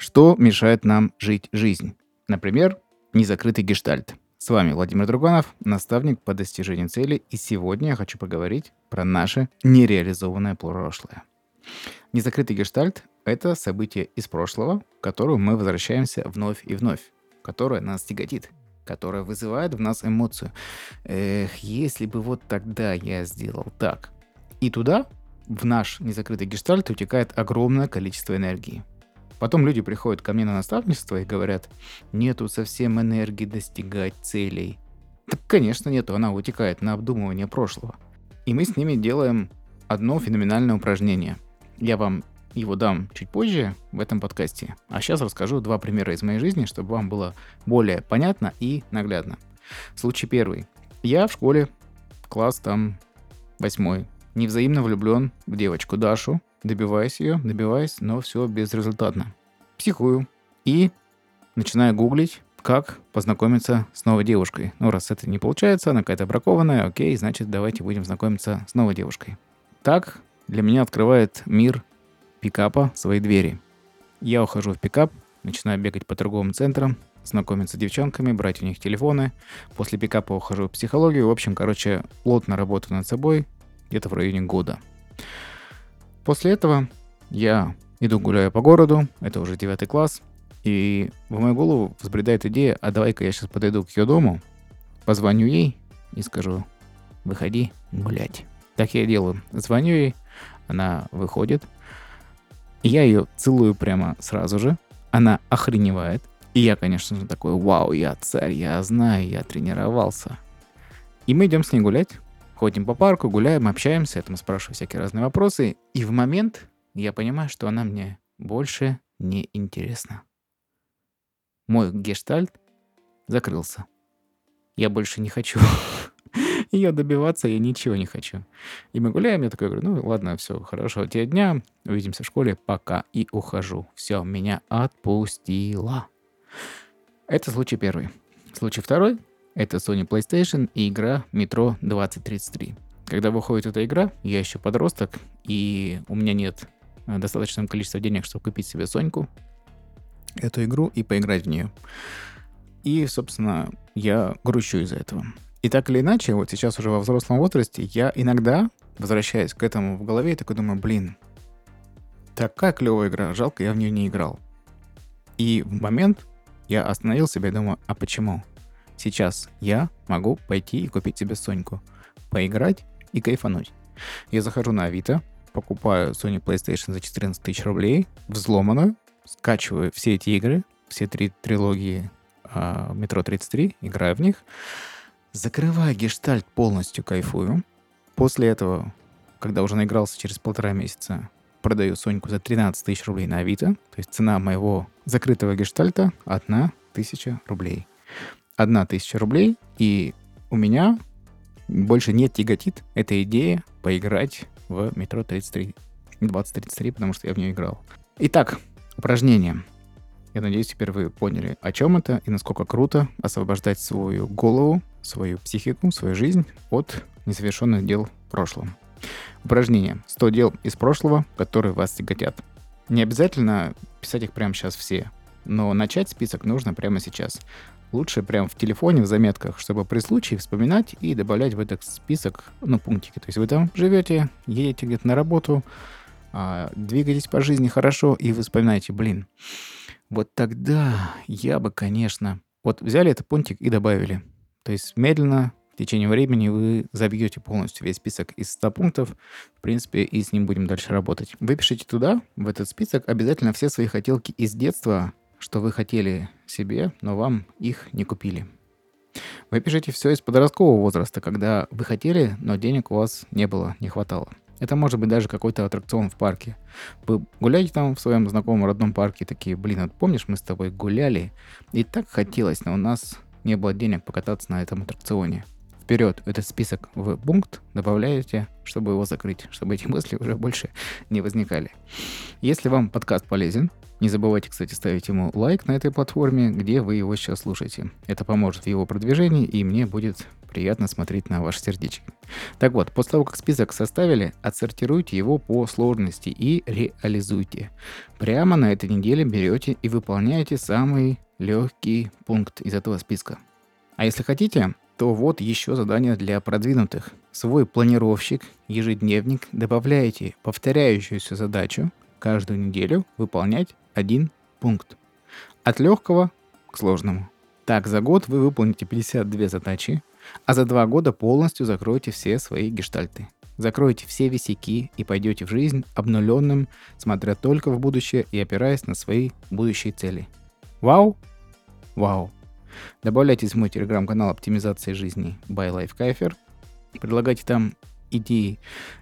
Что мешает нам жить жизнь? Например, незакрытый гештальт. С вами Владимир Друганов, наставник по достижению цели, и сегодня я хочу поговорить про наше нереализованное прошлое. Незакрытый гештальт – это событие из прошлого, к которому мы возвращаемся вновь и вновь, которое нас тяготит, которое вызывает в нас эмоцию. Эх, если бы вот тогда я сделал так. И туда, в наш незакрытый гештальт, утекает огромное количество энергии. Потом люди приходят ко мне на наставничество и говорят, нету совсем энергии достигать целей. Так, конечно, нету, она утекает на обдумывание прошлого. И мы с ними делаем одно феноменальное упражнение. Я вам его дам чуть позже в этом подкасте. А сейчас расскажу два примера из моей жизни, чтобы вам было более понятно и наглядно. Случай первый. Я в школе, класс там восьмой, невзаимно влюблен в девочку Дашу, добиваюсь ее, добиваюсь, но все безрезультатно. Психую и начинаю гуглить, как познакомиться с новой девушкой. Ну, раз это не получается, она какая-то бракованная, окей, значит, давайте будем знакомиться с новой девушкой. Так для меня открывает мир пикапа свои двери. Я ухожу в пикап, начинаю бегать по торговым центрам, знакомиться с девчонками, брать у них телефоны. После пикапа ухожу в психологию. В общем, короче, плотно работаю над собой где-то в районе года. После этого я иду гуляю по городу, это уже девятый класс, и в мою голову взбредает идея, а давай-ка я сейчас подойду к ее дому, позвоню ей и скажу, выходи гулять. Так я делаю. Звоню ей, она выходит, я ее целую прямо сразу же, она охреневает, и я, конечно же, такой, вау, я царь, я знаю, я тренировался. И мы идем с ней гулять, Ходим по парку, гуляем, общаемся, я там спрашиваю всякие разные вопросы. И в момент я понимаю, что она мне больше не интересна. Мой гештальт закрылся. Я больше не хочу ее добиваться, я ничего не хочу. И мы гуляем, я такой говорю, ну ладно, все, хорошо, тебе дня, увидимся в школе, пока. И ухожу. Все, меня отпустила. Это случай первый. Случай второй. Это Sony PlayStation и игра Metro 2033. Когда выходит эта игра, я еще подросток, и у меня нет э, достаточного количества денег, чтобы купить себе Соньку, эту игру и поиграть в нее. И, собственно, я грущу из-за этого. И так или иначе, вот сейчас уже во взрослом возрасте, я иногда возвращаюсь к этому в голове и такой думаю, блин, такая клевая игра, жалко, я в нее не играл. И в момент я остановил себя и думаю, а почему? Сейчас я могу пойти и купить себе Соньку, поиграть и кайфануть. Я захожу на Авито, покупаю Sony PlayStation за 14 тысяч рублей, взломанную, скачиваю все эти игры, все три трилогии э, Метро 33, играю в них, закрываю гештальт полностью, кайфую. После этого, когда уже наигрался через полтора месяца, продаю Соньку за 13 тысяч рублей на Авито. То есть цена моего закрытого гештальта — одна тысяча рублей одна тысяча рублей, и у меня больше не тяготит эта идея поиграть в метро 33, 2033, потому что я в нее играл. Итак, упражнение. Я надеюсь, теперь вы поняли, о чем это и насколько круто освобождать свою голову, свою психику, свою жизнь от незавершенных дел в прошлом. Упражнение. 100 дел из прошлого, которые вас тяготят. Не обязательно писать их прямо сейчас все, но начать список нужно прямо сейчас лучше прям в телефоне, в заметках, чтобы при случае вспоминать и добавлять в этот список, ну, пунктики. То есть вы там живете, едете где-то на работу, а, двигаетесь по жизни хорошо, и вы вспоминаете, блин, вот тогда я бы, конечно... Вот взяли этот пунктик и добавили. То есть медленно, в течение времени вы забьете полностью весь список из 100 пунктов, в принципе, и с ним будем дальше работать. Выпишите туда, в этот список, обязательно все свои хотелки из детства, что вы хотели себе, но вам их не купили. Вы пишете все из подросткового возраста, когда вы хотели, но денег у вас не было, не хватало. Это может быть даже какой-то аттракцион в парке. Вы гуляете там в своем знакомом родном парке, такие, блин, вот помнишь, мы с тобой гуляли, и так хотелось, но у нас не было денег покататься на этом аттракционе. Вперед этот список в пункт, добавляете, чтобы его закрыть, чтобы эти мысли уже больше не возникали. Если вам подкаст полезен, не забывайте, кстати, ставить ему лайк на этой платформе, где вы его сейчас слушаете. Это поможет в его продвижении, и мне будет приятно смотреть на ваши сердечки. Так вот, после того, как список составили, отсортируйте его по сложности и реализуйте. Прямо на этой неделе берете и выполняете самый легкий пункт из этого списка. А если хотите, то вот еще задание для продвинутых. Свой планировщик, ежедневник добавляете повторяющуюся задачу каждую неделю выполнять один пункт. От легкого к сложному. Так, за год вы выполните 52 задачи, а за два года полностью закроете все свои гештальты. Закроете все висяки и пойдете в жизнь обнуленным, смотря только в будущее и опираясь на свои будущие цели. Вау? Вау. Добавляйтесь в мой телеграм-канал оптимизации жизни by Life. Предлагайте там идеи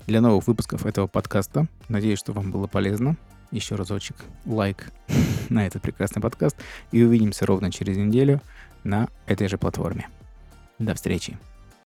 для новых выпусков этого подкаста. Надеюсь, что вам было полезно еще разочек лайк на этот прекрасный подкаст. И увидимся ровно через неделю на этой же платформе. До встречи.